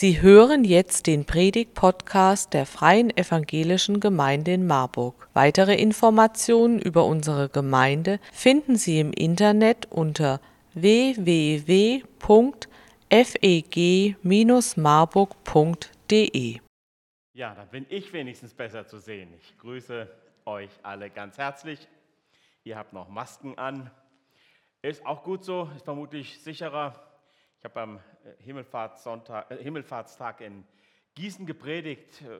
Sie hören jetzt den Predig-Podcast der Freien Evangelischen Gemeinde in Marburg. Weitere Informationen über unsere Gemeinde finden Sie im Internet unter www.feg-marburg.de. Ja, dann bin ich wenigstens besser zu sehen. Ich grüße euch alle ganz herzlich. Ihr habt noch Masken an. Ist auch gut so, ist vermutlich sicherer. Ich habe am äh, Himmelfahrtssonntag, äh, Himmelfahrtstag in Gießen gepredigt, äh,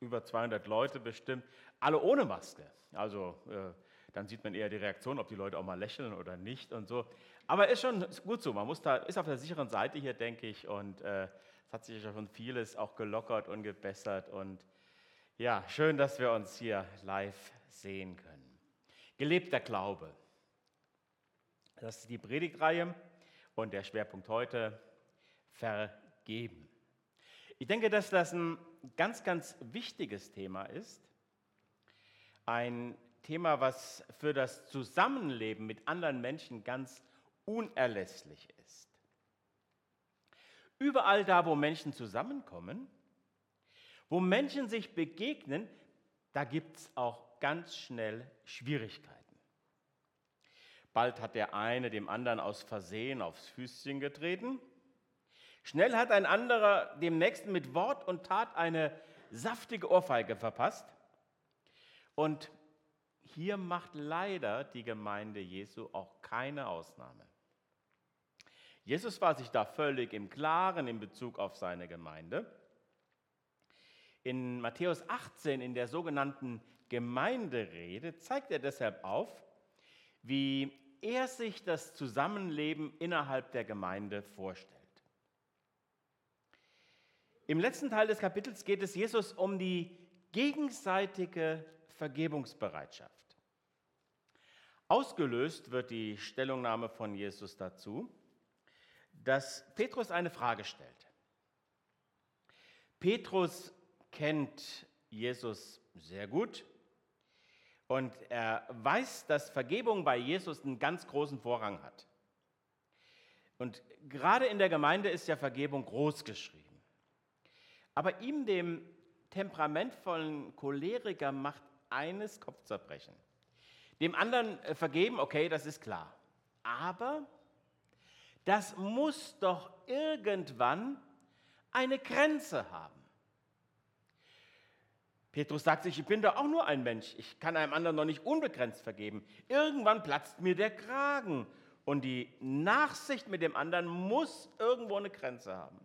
über 200 Leute bestimmt, alle ohne Maske. Also äh, dann sieht man eher die Reaktion, ob die Leute auch mal lächeln oder nicht und so. Aber ist schon gut so, man muss da, ist auf der sicheren Seite hier, denke ich, und äh, es hat sich schon vieles auch gelockert und gebessert und ja, schön, dass wir uns hier live sehen können. Gelebter Glaube. Das ist die Predigtreihe und der Schwerpunkt heute vergeben. Ich denke, dass das ein ganz, ganz wichtiges Thema ist. Ein Thema, was für das Zusammenleben mit anderen Menschen ganz unerlässlich ist. Überall da, wo Menschen zusammenkommen, wo Menschen sich begegnen, da gibt es auch ganz schnell Schwierigkeiten. Bald hat der eine dem anderen aus Versehen aufs Füßchen getreten. Schnell hat ein anderer dem nächsten mit Wort und Tat eine saftige Ohrfeige verpasst. Und hier macht leider die Gemeinde Jesu auch keine Ausnahme. Jesus war sich da völlig im Klaren in Bezug auf seine Gemeinde. In Matthäus 18, in der sogenannten Gemeinderede, zeigt er deshalb auf, wie er sich das Zusammenleben innerhalb der Gemeinde vorstellt. Im letzten Teil des Kapitels geht es Jesus um die gegenseitige Vergebungsbereitschaft. Ausgelöst wird die Stellungnahme von Jesus dazu, dass Petrus eine Frage stellt. Petrus kennt Jesus sehr gut und er weiß, dass Vergebung bei Jesus einen ganz großen Vorrang hat. Und gerade in der Gemeinde ist ja Vergebung groß geschrieben. Aber ihm, dem temperamentvollen Choleriker, macht eines Kopfzerbrechen. Dem anderen äh, vergeben, okay, das ist klar. Aber das muss doch irgendwann eine Grenze haben. Petrus sagt sich, ich bin doch auch nur ein Mensch. Ich kann einem anderen noch nicht unbegrenzt vergeben. Irgendwann platzt mir der Kragen. Und die Nachsicht mit dem anderen muss irgendwo eine Grenze haben.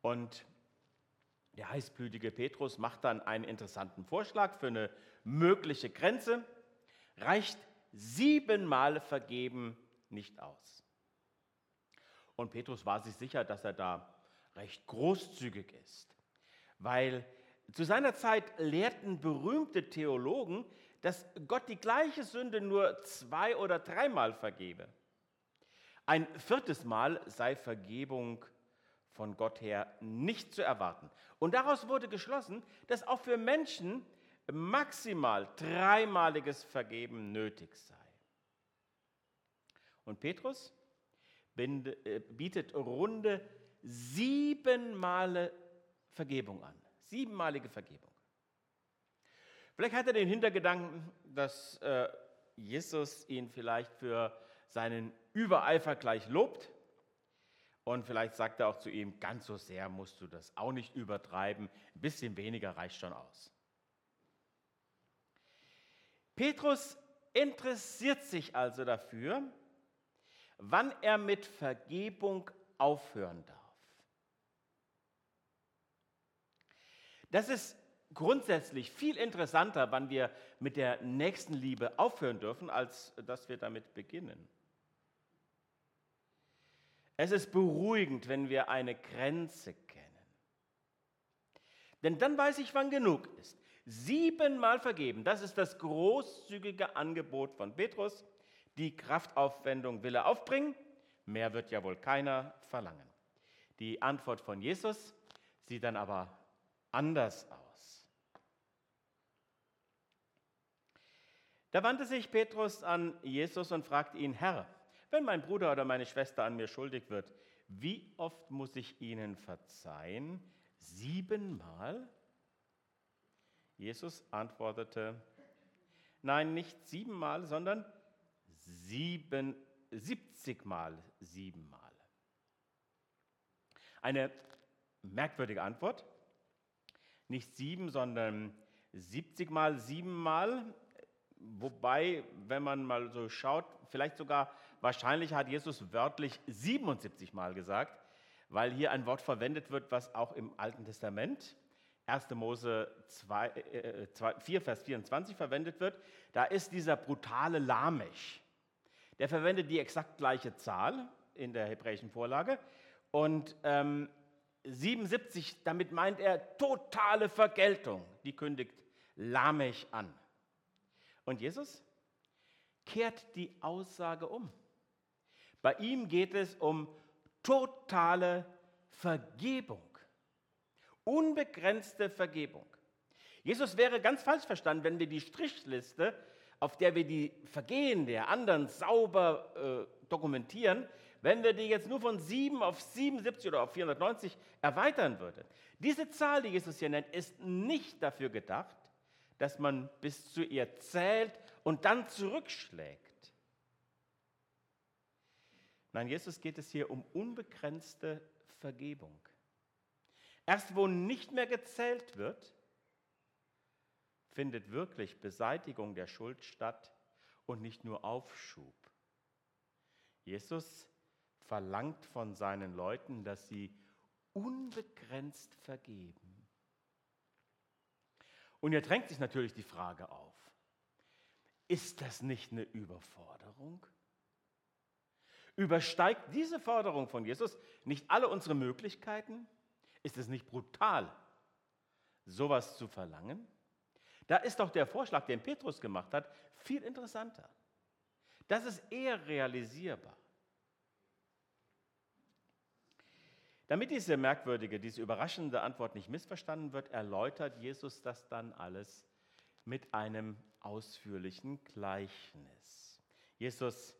Und der heißblütige Petrus macht dann einen interessanten Vorschlag für eine mögliche Grenze. Reicht siebenmal vergeben nicht aus. Und Petrus war sich sicher, dass er da recht großzügig ist weil zu seiner Zeit lehrten berühmte Theologen, dass Gott die gleiche Sünde nur zwei oder dreimal vergebe. Ein viertes Mal sei Vergebung von Gott her nicht zu erwarten. Und daraus wurde geschlossen, dass auch für Menschen maximal dreimaliges Vergeben nötig sei. Und Petrus äh, bietet runde sieben Male Vergebung an. Siebenmalige Vergebung. Vielleicht hat er den Hintergedanken, dass äh, Jesus ihn vielleicht für seinen Übereifer gleich lobt. Und vielleicht sagt er auch zu ihm, ganz so sehr musst du das auch nicht übertreiben, ein bisschen weniger reicht schon aus. Petrus interessiert sich also dafür, wann er mit Vergebung aufhören darf. Das ist grundsätzlich viel interessanter, wann wir mit der nächsten Liebe aufhören dürfen, als dass wir damit beginnen. Es ist beruhigend, wenn wir eine Grenze kennen. Denn dann weiß ich, wann genug ist. Siebenmal vergeben, das ist das großzügige Angebot von Petrus. Die Kraftaufwendung will er aufbringen, mehr wird ja wohl keiner verlangen. Die Antwort von Jesus sieht dann aber anders aus. Da wandte sich Petrus an Jesus und fragte ihn, Herr, wenn mein Bruder oder meine Schwester an mir schuldig wird, wie oft muss ich ihnen verzeihen? Siebenmal? Jesus antwortete, nein, nicht siebenmal, sondern sieben, siebzigmal siebenmal. Eine merkwürdige Antwort. Nicht sieben, sondern siebzigmal siebenmal. Wobei, wenn man mal so schaut, vielleicht sogar wahrscheinlich hat Jesus wörtlich 77 Mal gesagt, weil hier ein Wort verwendet wird, was auch im Alten Testament 1. Mose 2, äh, 2, 4, Vers 24 verwendet wird, da ist dieser brutale Lamech. Der verwendet die exakt gleiche Zahl in der hebräischen Vorlage. Und ähm, 77, damit meint er totale Vergeltung. Die kündigt Lamech an. Und Jesus kehrt die Aussage um. Bei ihm geht es um totale Vergebung. Unbegrenzte Vergebung. Jesus wäre ganz falsch verstanden, wenn wir die Strichliste, auf der wir die Vergehen der anderen sauber äh, dokumentieren, wenn wir die jetzt nur von 7 auf 77 oder auf 490 erweitern würden. Diese Zahl, die Jesus hier nennt, ist nicht dafür gedacht, dass man bis zu ihr zählt und dann zurückschlägt. Nein, Jesus geht es hier um unbegrenzte Vergebung. Erst wo nicht mehr gezählt wird, findet wirklich Beseitigung der Schuld statt und nicht nur Aufschub. Jesus verlangt von seinen Leuten, dass sie unbegrenzt vergeben. Und hier drängt sich natürlich die Frage auf, ist das nicht eine Überforderung? Übersteigt diese Forderung von Jesus nicht alle unsere Möglichkeiten? Ist es nicht brutal, sowas zu verlangen? Da ist doch der Vorschlag, den Petrus gemacht hat, viel interessanter. Das ist eher realisierbar. Damit diese merkwürdige, diese überraschende Antwort nicht missverstanden wird, erläutert Jesus das dann alles mit einem ausführlichen Gleichnis. Jesus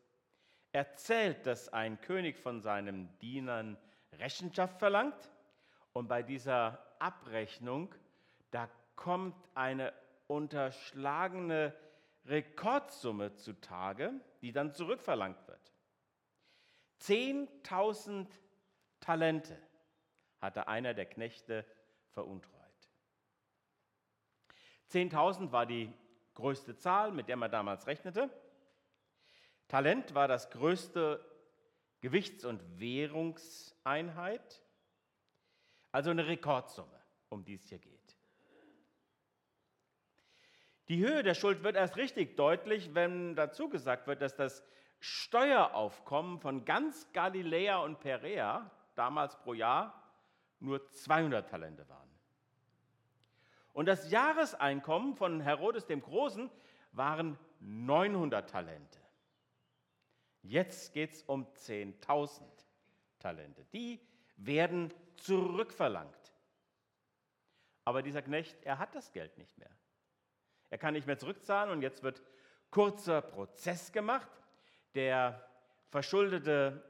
erzählt, dass ein König von seinen Dienern Rechenschaft verlangt und bei dieser Abrechnung, da kommt eine unterschlagene Rekordsumme zutage, die dann zurückverlangt wird. 10.000 Talente hatte einer der Knechte veruntreut. 10.000 war die größte Zahl, mit der man damals rechnete. Talent war das größte Gewichts- und Währungseinheit. Also eine Rekordsumme, um die es hier geht. Die Höhe der Schuld wird erst richtig deutlich, wenn dazu gesagt wird, dass das Steueraufkommen von ganz Galiläa und Perea damals pro Jahr nur 200 Talente waren. Und das Jahreseinkommen von Herodes dem Großen waren 900 Talente. Jetzt geht es um 10.000 Talente. Die werden zurückverlangt. Aber dieser Knecht, er hat das Geld nicht mehr. Er kann nicht mehr zurückzahlen und jetzt wird kurzer Prozess gemacht. Der verschuldete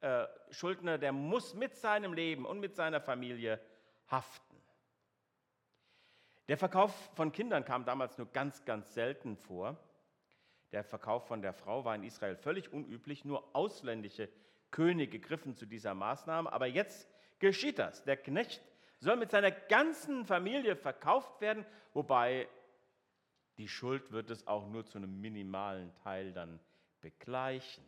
äh, Schuldner, der muss mit seinem Leben und mit seiner Familie haften. Der Verkauf von Kindern kam damals nur ganz, ganz selten vor. Der Verkauf von der Frau war in Israel völlig unüblich. Nur ausländische Könige griffen zu dieser Maßnahme. Aber jetzt geschieht das. Der Knecht soll mit seiner ganzen Familie verkauft werden, wobei die Schuld wird es auch nur zu einem minimalen Teil dann begleichen.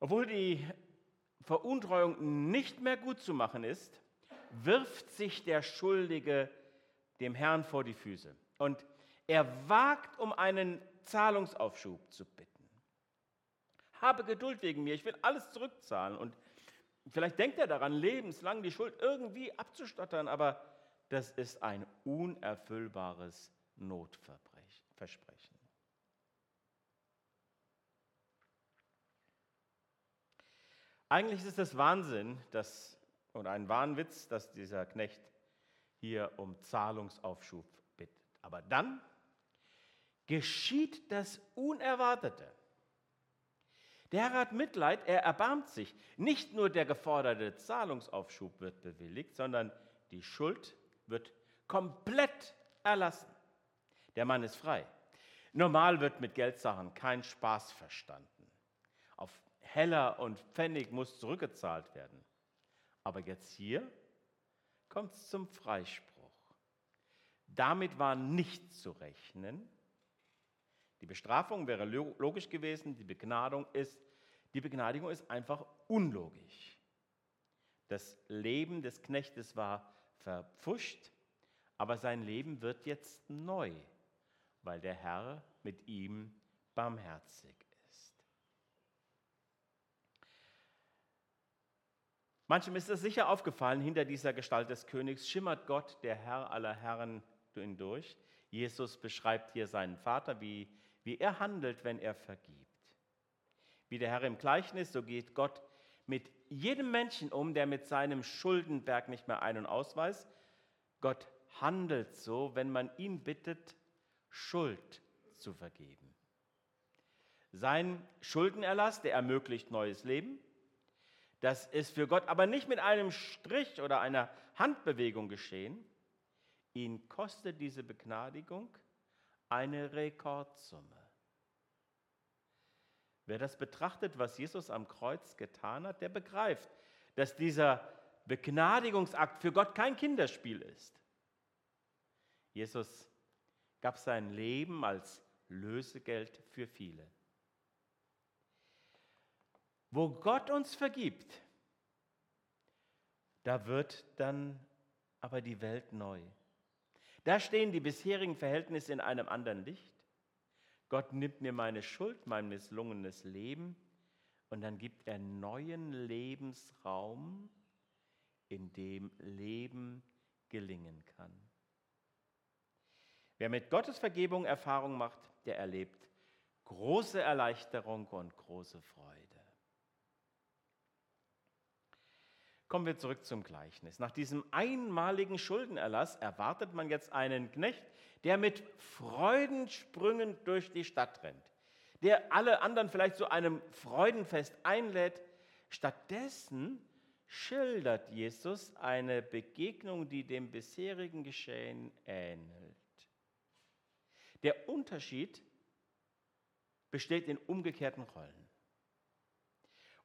Obwohl die Veruntreuung nicht mehr gut zu machen ist, wirft sich der Schuldige dem Herrn vor die Füße und er wagt, um einen Zahlungsaufschub zu bitten. Habe Geduld wegen mir, ich will alles zurückzahlen. Und vielleicht denkt er daran, lebenslang die Schuld irgendwie abzustottern, aber das ist ein unerfüllbares Notversprechen. Eigentlich ist es Wahnsinn, dass, oder ein Wahnwitz, dass dieser Knecht hier um Zahlungsaufschub bittet. Aber dann geschieht das Unerwartete. Der Herr hat Mitleid, er erbarmt sich. Nicht nur der geforderte Zahlungsaufschub wird bewilligt, sondern die Schuld wird komplett erlassen. Der Mann ist frei. Normal wird mit Geldsachen kein Spaß verstanden. Heller und Pfennig muss zurückgezahlt werden. Aber jetzt hier kommt es zum Freispruch. Damit war nicht zu rechnen. Die Bestrafung wäre logisch gewesen, die Begnadung ist, die Begnadigung ist einfach unlogisch. Das Leben des Knechtes war verpfuscht, aber sein Leben wird jetzt neu, weil der Herr mit ihm barmherzig ist. Manchem ist es sicher aufgefallen, hinter dieser Gestalt des Königs schimmert Gott, der Herr aller Herren, hindurch. Jesus beschreibt hier seinen Vater, wie, wie er handelt, wenn er vergibt. Wie der Herr im Gleichnis, so geht Gott mit jedem Menschen um, der mit seinem Schuldenberg nicht mehr ein- und ausweist. Gott handelt so, wenn man ihn bittet, Schuld zu vergeben. Sein Schuldenerlass, der ermöglicht neues Leben. Das ist für Gott aber nicht mit einem Strich oder einer Handbewegung geschehen. Ihn kostet diese Begnadigung eine Rekordsumme. Wer das betrachtet, was Jesus am Kreuz getan hat, der begreift, dass dieser Begnadigungsakt für Gott kein Kinderspiel ist. Jesus gab sein Leben als Lösegeld für viele. Wo Gott uns vergibt, da wird dann aber die Welt neu. Da stehen die bisherigen Verhältnisse in einem anderen Licht. Gott nimmt mir meine Schuld, mein misslungenes Leben und dann gibt er neuen Lebensraum, in dem Leben gelingen kann. Wer mit Gottes Vergebung Erfahrung macht, der erlebt große Erleichterung und große Freude. Kommen wir zurück zum Gleichnis. Nach diesem einmaligen Schuldenerlass erwartet man jetzt einen Knecht, der mit Freudensprüngen durch die Stadt rennt, der alle anderen vielleicht zu einem Freudenfest einlädt. Stattdessen schildert Jesus eine Begegnung, die dem bisherigen Geschehen ähnelt. Der Unterschied besteht in umgekehrten Rollen.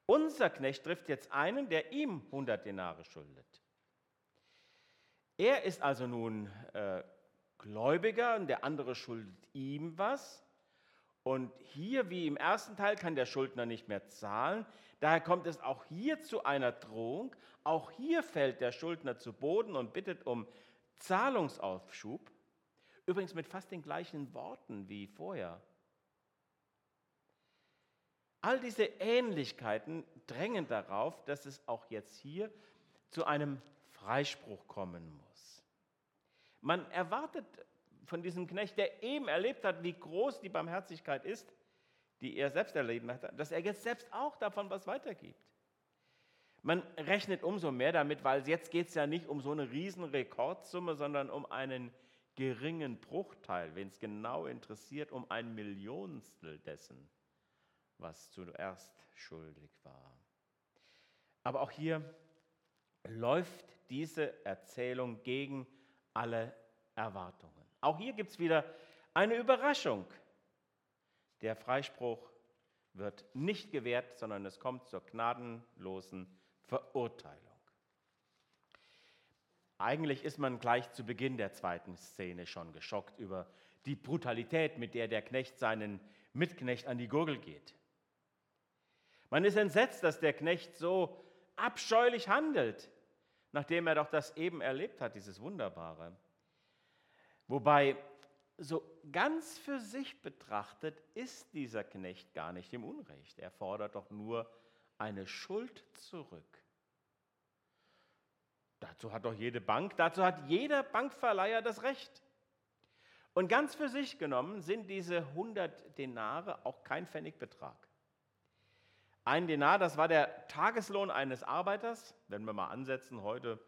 Unser Knecht trifft jetzt einen, der ihm 100 Denare schuldet. Er ist also nun äh, Gläubiger und der andere schuldet ihm was. Und hier, wie im ersten Teil, kann der Schuldner nicht mehr zahlen. Daher kommt es auch hier zu einer Drohung. Auch hier fällt der Schuldner zu Boden und bittet um Zahlungsaufschub. Übrigens mit fast den gleichen Worten wie vorher. All diese Ähnlichkeiten drängen darauf, dass es auch jetzt hier zu einem Freispruch kommen muss. Man erwartet von diesem Knecht, der eben erlebt hat, wie groß die Barmherzigkeit ist, die er selbst erleben hat, dass er jetzt selbst auch davon was weitergibt. Man rechnet umso mehr damit, weil jetzt geht es ja nicht um so eine riesen Rekordsumme, sondern um einen geringen Bruchteil, wenn es genau interessiert, um ein Millionstel dessen was zuerst schuldig war. Aber auch hier läuft diese Erzählung gegen alle Erwartungen. Auch hier gibt es wieder eine Überraschung. Der Freispruch wird nicht gewährt, sondern es kommt zur gnadenlosen Verurteilung. Eigentlich ist man gleich zu Beginn der zweiten Szene schon geschockt über die Brutalität, mit der der Knecht seinen Mitknecht an die Gurgel geht. Man ist entsetzt, dass der Knecht so abscheulich handelt, nachdem er doch das eben erlebt hat, dieses Wunderbare. Wobei, so ganz für sich betrachtet, ist dieser Knecht gar nicht im Unrecht. Er fordert doch nur eine Schuld zurück. Dazu hat doch jede Bank, dazu hat jeder Bankverleiher das Recht. Und ganz für sich genommen sind diese 100 Denare auch kein Pfennigbetrag. Ein Denar, das war der Tageslohn eines Arbeiters. Wenn wir mal ansetzen, heute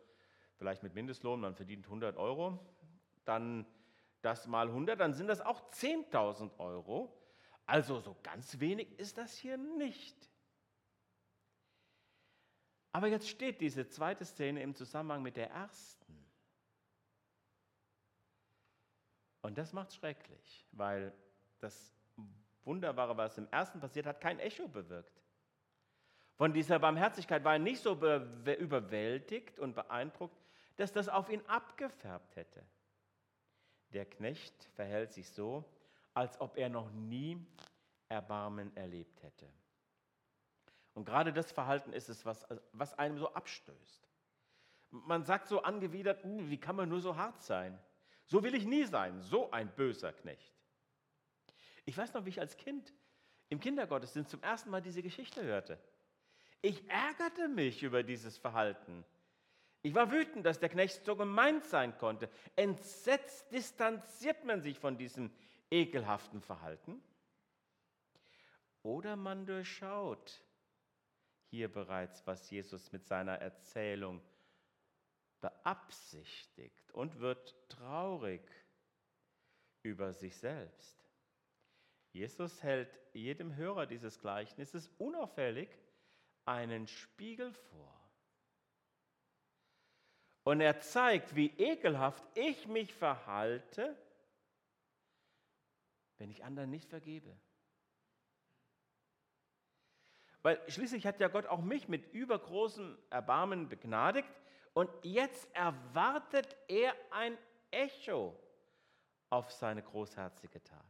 vielleicht mit Mindestlohn, man verdient 100 Euro, dann das mal 100, dann sind das auch 10.000 Euro. Also so ganz wenig ist das hier nicht. Aber jetzt steht diese zweite Szene im Zusammenhang mit der ersten. Und das macht schrecklich, weil das Wunderbare, was im ersten passiert hat, kein Echo bewirkt. Von dieser Barmherzigkeit war er nicht so überwältigt und beeindruckt, dass das auf ihn abgefärbt hätte. Der Knecht verhält sich so, als ob er noch nie Erbarmen erlebt hätte. Und gerade das Verhalten ist es, was, was einem so abstößt. Man sagt so angewidert, hm, wie kann man nur so hart sein? So will ich nie sein, so ein böser Knecht. Ich weiß noch, wie ich als Kind im Kindergottesdienst zum ersten Mal diese Geschichte hörte. Ich ärgerte mich über dieses Verhalten. Ich war wütend, dass der Knecht so gemeint sein konnte. Entsetzt distanziert man sich von diesem ekelhaften Verhalten. Oder man durchschaut hier bereits, was Jesus mit seiner Erzählung beabsichtigt und wird traurig über sich selbst. Jesus hält jedem Hörer dieses Gleichnisses unauffällig einen Spiegel vor. Und er zeigt, wie ekelhaft ich mich verhalte, wenn ich anderen nicht vergebe. Weil schließlich hat ja Gott auch mich mit übergroßem Erbarmen begnadigt und jetzt erwartet er ein Echo auf seine großherzige Tat.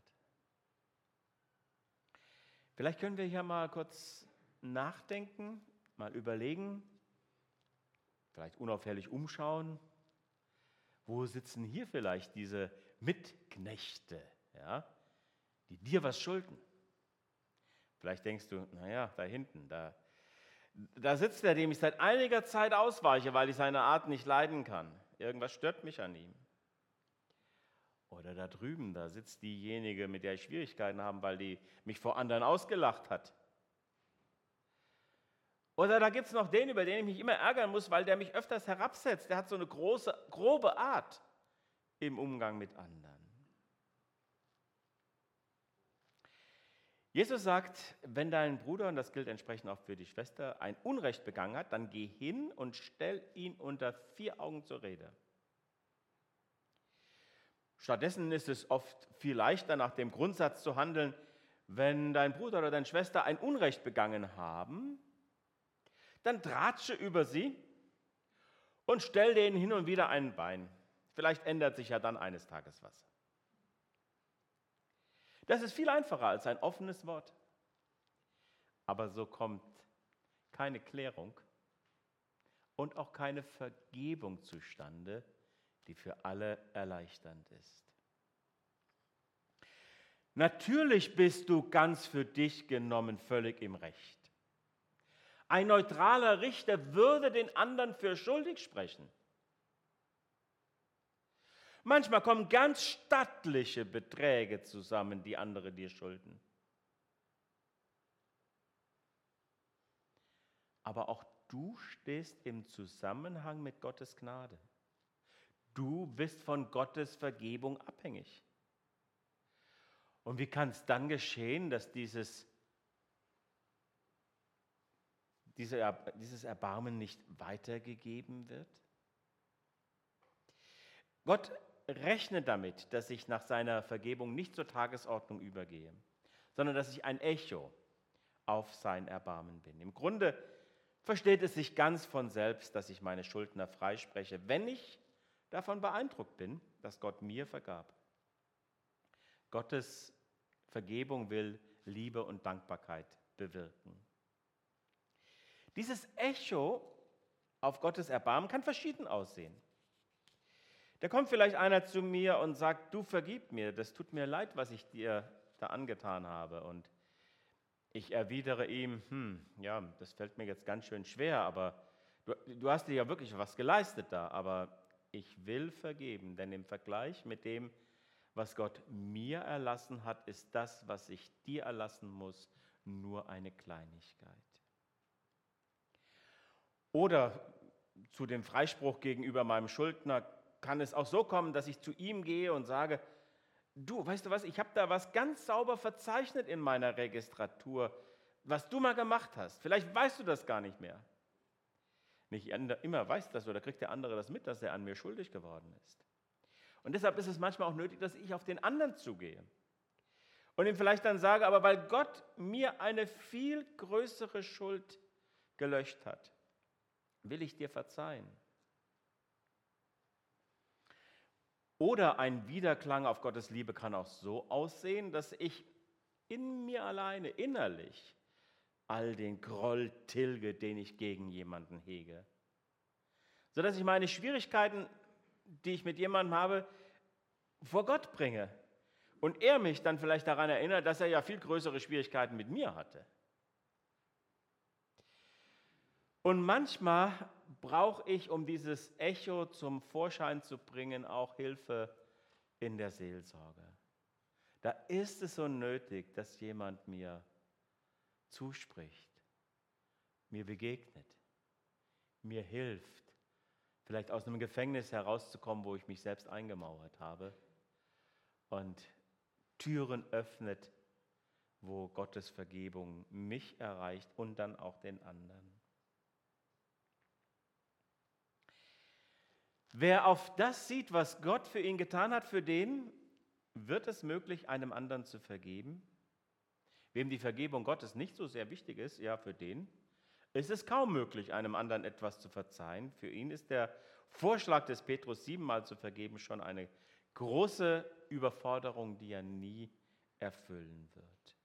Vielleicht können wir hier mal kurz nachdenken, mal überlegen, vielleicht unauffällig umschauen. Wo sitzen hier vielleicht diese Mitknechte, ja, die dir was schulden? Vielleicht denkst du, naja, da hinten, da, da sitzt er, dem ich seit einiger Zeit ausweiche, weil ich seine Art nicht leiden kann. Irgendwas stört mich an ihm. Oder da drüben, da sitzt diejenige, mit der ich Schwierigkeiten habe, weil die mich vor anderen ausgelacht hat. Oder da gibt es noch den, über den ich mich immer ärgern muss, weil der mich öfters herabsetzt. Der hat so eine große, grobe Art im Umgang mit anderen. Jesus sagt, wenn dein Bruder, und das gilt entsprechend auch für die Schwester, ein Unrecht begangen hat, dann geh hin und stell ihn unter vier Augen zur Rede. Stattdessen ist es oft viel leichter, nach dem Grundsatz zu handeln, wenn dein Bruder oder deine Schwester ein Unrecht begangen haben, dann tratsche über sie und stell denen hin und wieder ein Bein. Vielleicht ändert sich ja dann eines Tages was. Das ist viel einfacher als ein offenes Wort. Aber so kommt keine Klärung und auch keine Vergebung zustande, die für alle erleichternd ist. Natürlich bist du ganz für dich genommen völlig im Recht. Ein neutraler Richter würde den anderen für schuldig sprechen. Manchmal kommen ganz stattliche Beträge zusammen, die andere dir schulden. Aber auch du stehst im Zusammenhang mit Gottes Gnade. Du bist von Gottes Vergebung abhängig. Und wie kann es dann geschehen, dass dieses dieses Erbarmen nicht weitergegeben wird? Gott rechnet damit, dass ich nach seiner Vergebung nicht zur Tagesordnung übergehe, sondern dass ich ein Echo auf sein Erbarmen bin. Im Grunde versteht es sich ganz von selbst, dass ich meine Schuldner freispreche, wenn ich davon beeindruckt bin, dass Gott mir vergab. Gottes Vergebung will Liebe und Dankbarkeit bewirken. Dieses Echo auf Gottes Erbarmen kann verschieden aussehen. Da kommt vielleicht einer zu mir und sagt, du vergib mir, das tut mir leid, was ich dir da angetan habe. Und ich erwidere ihm, hm, ja, das fällt mir jetzt ganz schön schwer, aber du, du hast dir ja wirklich was geleistet da, aber ich will vergeben, denn im Vergleich mit dem, was Gott mir erlassen hat, ist das, was ich dir erlassen muss, nur eine Kleinigkeit. Oder zu dem Freispruch gegenüber meinem Schuldner kann es auch so kommen, dass ich zu ihm gehe und sage, du, weißt du was, ich habe da was ganz sauber verzeichnet in meiner Registratur, was du mal gemacht hast. Vielleicht weißt du das gar nicht mehr. Nicht immer weiß das oder kriegt der andere das mit, dass er an mir schuldig geworden ist. Und deshalb ist es manchmal auch nötig, dass ich auf den anderen zugehe und ihm vielleicht dann sage, aber weil Gott mir eine viel größere Schuld gelöscht hat, will ich dir verzeihen. Oder ein Widerklang auf Gottes Liebe kann auch so aussehen, dass ich in mir alleine, innerlich, all den Groll tilge, den ich gegen jemanden hege. Sodass ich meine Schwierigkeiten, die ich mit jemandem habe, vor Gott bringe. Und er mich dann vielleicht daran erinnert, dass er ja viel größere Schwierigkeiten mit mir hatte. Und manchmal brauche ich, um dieses Echo zum Vorschein zu bringen, auch Hilfe in der Seelsorge. Da ist es so nötig, dass jemand mir zuspricht, mir begegnet, mir hilft, vielleicht aus einem Gefängnis herauszukommen, wo ich mich selbst eingemauert habe und Türen öffnet, wo Gottes Vergebung mich erreicht und dann auch den anderen. Wer auf das sieht, was Gott für ihn getan hat, für den wird es möglich, einem anderen zu vergeben. Wem die Vergebung Gottes nicht so sehr wichtig ist, ja, für den ist es kaum möglich, einem anderen etwas zu verzeihen. Für ihn ist der Vorschlag des Petrus siebenmal zu vergeben schon eine große Überforderung, die er nie erfüllen wird.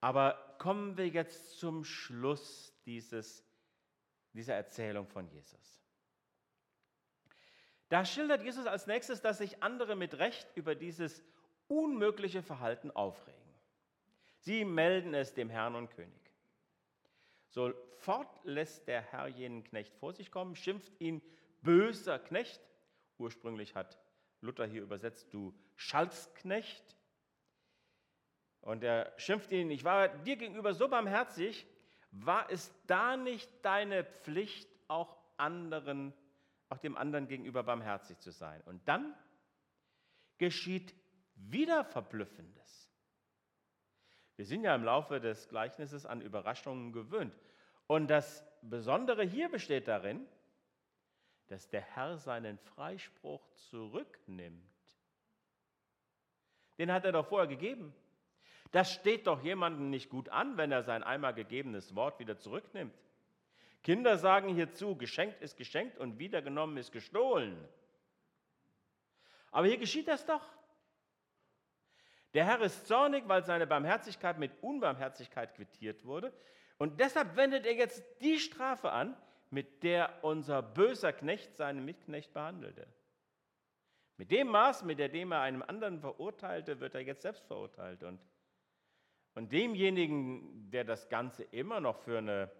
Aber kommen wir jetzt zum Schluss dieses, dieser Erzählung von Jesus. Da schildert Jesus als nächstes, dass sich andere mit Recht über dieses unmögliche Verhalten aufregen. Sie melden es dem Herrn und König. Sofort lässt der Herr jenen Knecht vor sich kommen, schimpft ihn böser Knecht. Ursprünglich hat Luther hier übersetzt, du Schalksknecht. Und er schimpft ihn, ich war dir gegenüber so barmherzig, war es da nicht deine Pflicht, auch anderen auch dem anderen gegenüber barmherzig zu sein. Und dann geschieht wieder Verblüffendes. Wir sind ja im Laufe des Gleichnisses an Überraschungen gewöhnt. Und das Besondere hier besteht darin, dass der Herr seinen Freispruch zurücknimmt. Den hat er doch vorher gegeben. Das steht doch jemandem nicht gut an, wenn er sein einmal gegebenes Wort wieder zurücknimmt. Kinder sagen hierzu, geschenkt ist geschenkt und wiedergenommen ist gestohlen. Aber hier geschieht das doch. Der Herr ist zornig, weil seine Barmherzigkeit mit Unbarmherzigkeit quittiert wurde. Und deshalb wendet er jetzt die Strafe an, mit der unser böser Knecht seinen Mitknecht behandelte. Mit dem Maß, mit dem er einem anderen verurteilte, wird er jetzt selbst verurteilt. Und, und demjenigen, der das Ganze immer noch für eine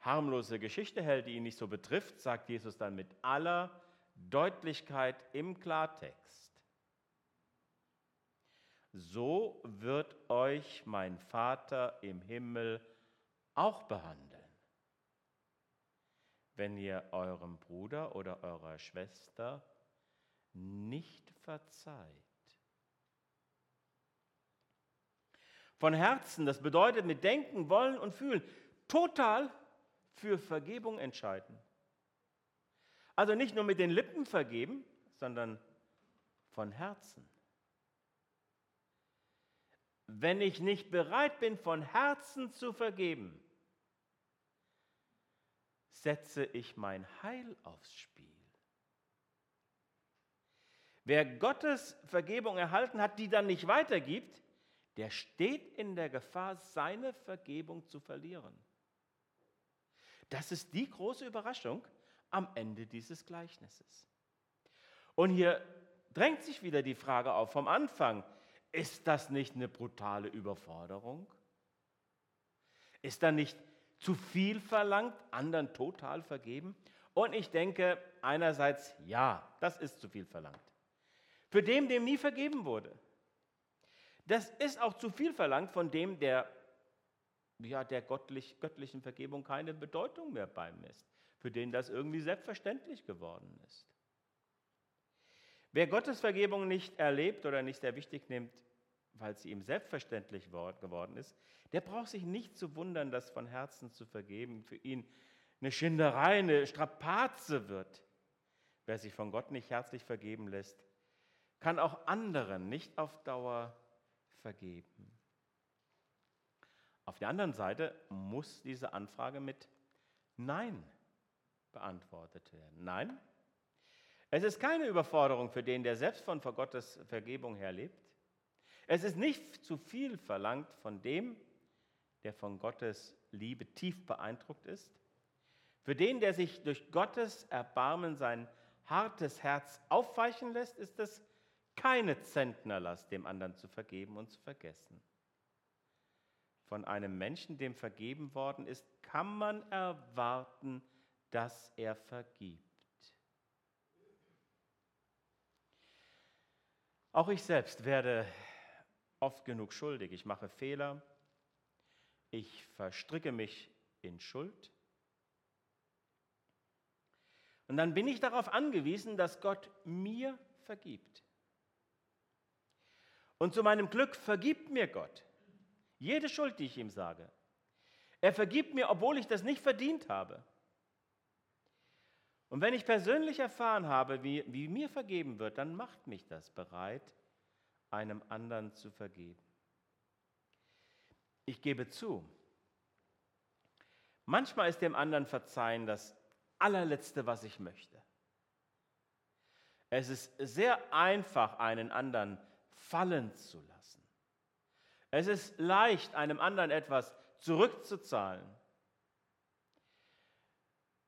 harmlose Geschichte hält, die ihn nicht so betrifft, sagt Jesus dann mit aller Deutlichkeit im Klartext. So wird euch mein Vater im Himmel auch behandeln, wenn ihr eurem Bruder oder eurer Schwester nicht verzeiht. Von Herzen, das bedeutet mit Denken, Wollen und Fühlen, total für Vergebung entscheiden. Also nicht nur mit den Lippen vergeben, sondern von Herzen. Wenn ich nicht bereit bin, von Herzen zu vergeben, setze ich mein Heil aufs Spiel. Wer Gottes Vergebung erhalten hat, die dann nicht weitergibt, der steht in der Gefahr, seine Vergebung zu verlieren. Das ist die große Überraschung am Ende dieses Gleichnisses. Und hier drängt sich wieder die Frage auf vom Anfang, ist das nicht eine brutale Überforderung? Ist da nicht zu viel verlangt, anderen total vergeben? Und ich denke einerseits, ja, das ist zu viel verlangt. Für den, dem nie vergeben wurde. Das ist auch zu viel verlangt von dem, der ja, der göttlich, göttlichen Vergebung keine Bedeutung mehr beimisst, für den das irgendwie selbstverständlich geworden ist. Wer Gottes Vergebung nicht erlebt oder nicht sehr wichtig nimmt, weil sie ihm selbstverständlich geworden ist, der braucht sich nicht zu wundern, dass von Herzen zu vergeben für ihn eine Schinderei, eine Strapaze wird. Wer sich von Gott nicht herzlich vergeben lässt, kann auch anderen nicht auf Dauer vergeben. Auf der anderen Seite muss diese Anfrage mit Nein beantwortet werden. Nein, es ist keine Überforderung für den, der selbst von Gottes Vergebung her lebt. Es ist nicht zu viel verlangt von dem, der von Gottes Liebe tief beeindruckt ist. Für den, der sich durch Gottes Erbarmen sein hartes Herz aufweichen lässt, ist es keine Zentnerlast, dem anderen zu vergeben und zu vergessen. Von einem Menschen, dem vergeben worden ist, kann man erwarten, dass er vergibt. Auch ich selbst werde oft genug schuldig. Ich mache Fehler, ich verstricke mich in Schuld. Und dann bin ich darauf angewiesen, dass Gott mir vergibt. Und zu meinem Glück vergibt mir Gott jede Schuld, die ich ihm sage. Er vergibt mir, obwohl ich das nicht verdient habe. Und wenn ich persönlich erfahren habe, wie, wie mir vergeben wird, dann macht mich das bereit, einem anderen zu vergeben. Ich gebe zu, manchmal ist dem anderen verzeihen das allerletzte, was ich möchte. Es ist sehr einfach, einen anderen fallen zu lassen. Es ist leicht, einem anderen etwas zurückzuzahlen.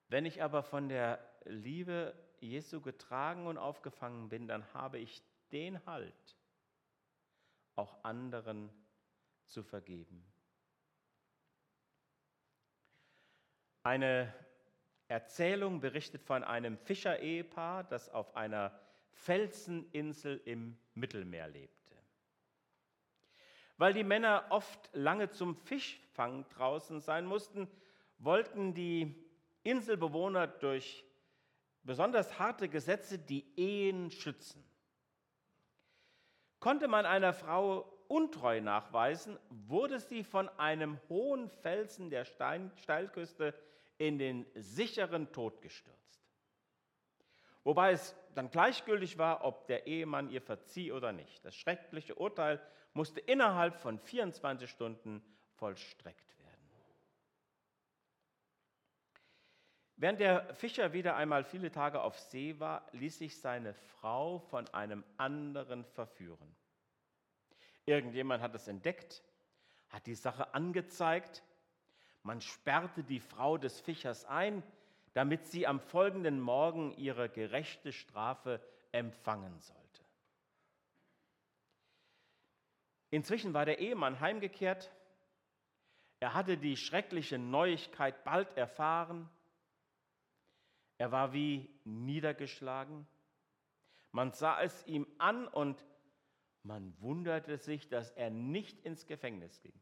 Wenn ich aber von der Liebe Jesu getragen und aufgefangen bin, dann habe ich den Halt, auch anderen zu vergeben. Eine Erzählung berichtet von einem Fischerehepaar, das auf einer Felseninsel im Mittelmeer lebte. Weil die Männer oft lange zum Fischfang draußen sein mussten, wollten die Inselbewohner durch besonders harte Gesetze die Ehen schützen. Konnte man einer Frau untreu nachweisen, wurde sie von einem hohen Felsen der Stein Steilküste in den sicheren Tod gestürzt. Wobei es dann gleichgültig war, ob der Ehemann ihr verzieh oder nicht. Das schreckliche Urteil musste innerhalb von 24 Stunden vollstreckt werden. Während der Fischer wieder einmal viele Tage auf See war, ließ sich seine Frau von einem anderen verführen. Irgendjemand hat es entdeckt, hat die Sache angezeigt. Man sperrte die Frau des Fischers ein, damit sie am folgenden Morgen ihre gerechte Strafe empfangen sollte. Inzwischen war der Ehemann heimgekehrt. Er hatte die schreckliche Neuigkeit bald erfahren er war wie niedergeschlagen. Man sah es ihm an und man wunderte sich, dass er nicht ins Gefängnis ging.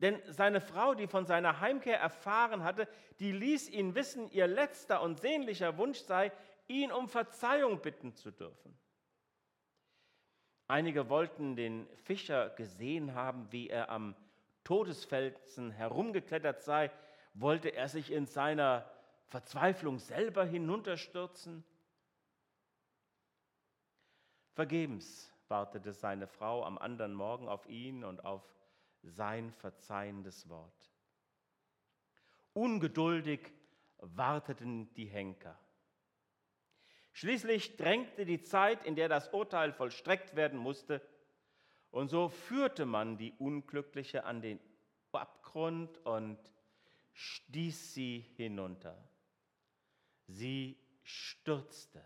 Denn seine Frau, die von seiner Heimkehr erfahren hatte, die ließ ihn wissen, ihr letzter und sehnlicher Wunsch sei, ihn um Verzeihung bitten zu dürfen. Einige wollten den Fischer gesehen haben, wie er am Todesfelsen herumgeklettert sei, wollte er sich in seiner Verzweiflung selber hinunterstürzen? Vergebens wartete seine Frau am anderen Morgen auf ihn und auf sein verzeihendes Wort. Ungeduldig warteten die Henker. Schließlich drängte die Zeit, in der das Urteil vollstreckt werden musste, und so führte man die Unglückliche an den Abgrund und stieß sie hinunter. Sie stürzte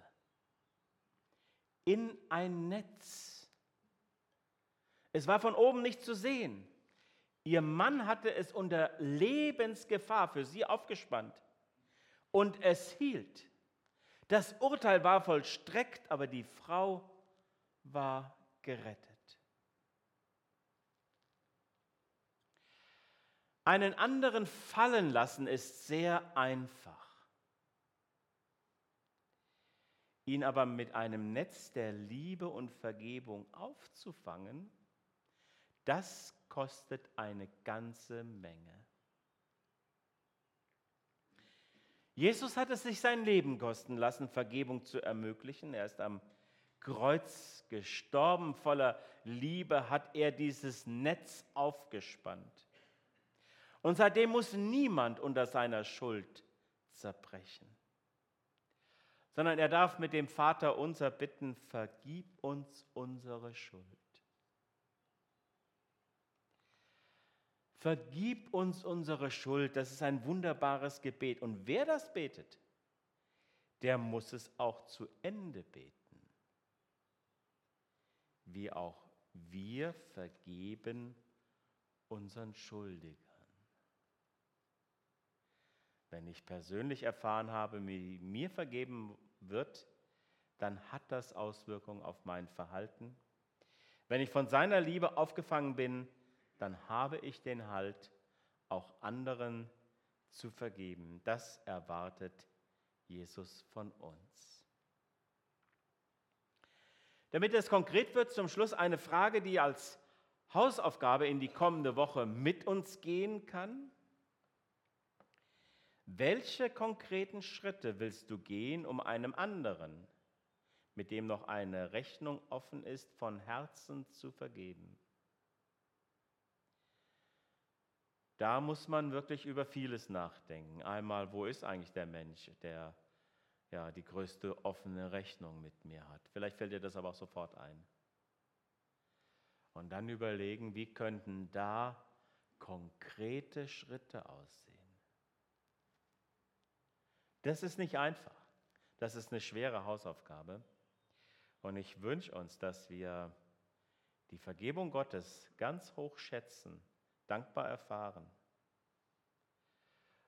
in ein Netz. Es war von oben nicht zu sehen. Ihr Mann hatte es unter Lebensgefahr für sie aufgespannt. Und es hielt. Das Urteil war vollstreckt, aber die Frau war gerettet. Einen anderen fallen lassen ist sehr einfach. ihn aber mit einem Netz der Liebe und Vergebung aufzufangen, das kostet eine ganze Menge. Jesus hat es sich sein Leben kosten lassen, Vergebung zu ermöglichen. Er ist am Kreuz gestorben. Voller Liebe hat er dieses Netz aufgespannt. Und seitdem muss niemand unter seiner Schuld zerbrechen, sondern er darf mit dem Vater unser bitten, vergib uns unsere Schuld. Vergib uns unsere Schuld, das ist ein wunderbares Gebet. Und wer das betet, der muss es auch zu Ende beten wie auch wir vergeben unseren Schuldigern. Wenn ich persönlich erfahren habe, wie mir vergeben wird, dann hat das Auswirkungen auf mein Verhalten. Wenn ich von seiner Liebe aufgefangen bin, dann habe ich den Halt, auch anderen zu vergeben. Das erwartet Jesus von uns. Damit es konkret wird, zum Schluss eine Frage, die als Hausaufgabe in die kommende Woche mit uns gehen kann. Welche konkreten Schritte willst du gehen, um einem anderen, mit dem noch eine Rechnung offen ist, von Herzen zu vergeben? Da muss man wirklich über vieles nachdenken. Einmal, wo ist eigentlich der Mensch, der ja, die größte offene Rechnung mit mir hat. Vielleicht fällt dir das aber auch sofort ein. Und dann überlegen, wie könnten da konkrete Schritte aussehen. Das ist nicht einfach. Das ist eine schwere Hausaufgabe. Und ich wünsche uns, dass wir die Vergebung Gottes ganz hoch schätzen, dankbar erfahren.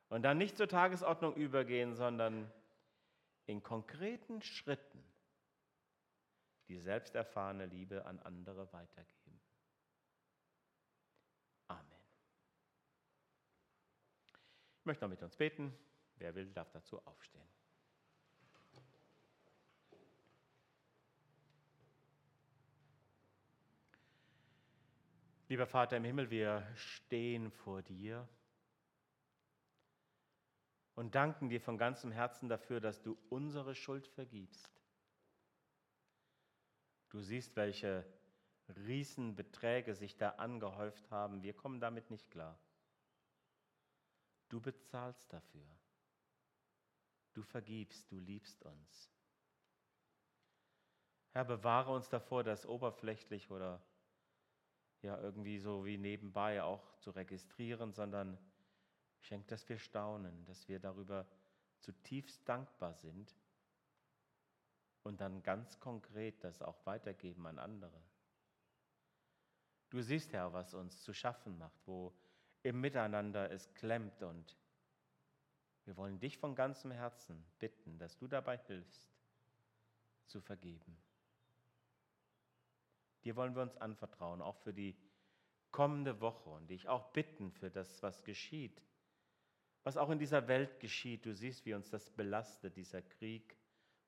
Und dann nicht zur Tagesordnung übergehen, sondern in konkreten Schritten die selbst erfahrene Liebe an andere weitergeben. Amen. Ich möchte noch mit uns beten. Wer will, darf dazu aufstehen. Lieber Vater im Himmel, wir stehen vor dir und danken dir von ganzem Herzen dafür, dass du unsere Schuld vergibst. Du siehst, welche Riesenbeträge sich da angehäuft haben. Wir kommen damit nicht klar. Du bezahlst dafür. Du vergibst, du liebst uns. Herr, bewahre uns davor, das oberflächlich oder ja irgendwie so wie nebenbei auch zu registrieren, sondern Schenk, dass wir staunen, dass wir darüber zutiefst dankbar sind und dann ganz konkret das auch weitergeben an andere. Du siehst, Herr, was uns zu schaffen macht, wo im Miteinander es klemmt und wir wollen dich von ganzem Herzen bitten, dass du dabei hilfst, zu vergeben. Dir wollen wir uns anvertrauen, auch für die kommende Woche und dich auch bitten für das, was geschieht was auch in dieser Welt geschieht. Du siehst, wie uns das belastet, dieser Krieg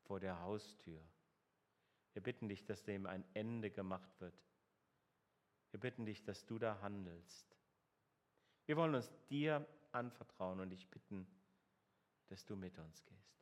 vor der Haustür. Wir bitten dich, dass dem ein Ende gemacht wird. Wir bitten dich, dass du da handelst. Wir wollen uns dir anvertrauen und dich bitten, dass du mit uns gehst.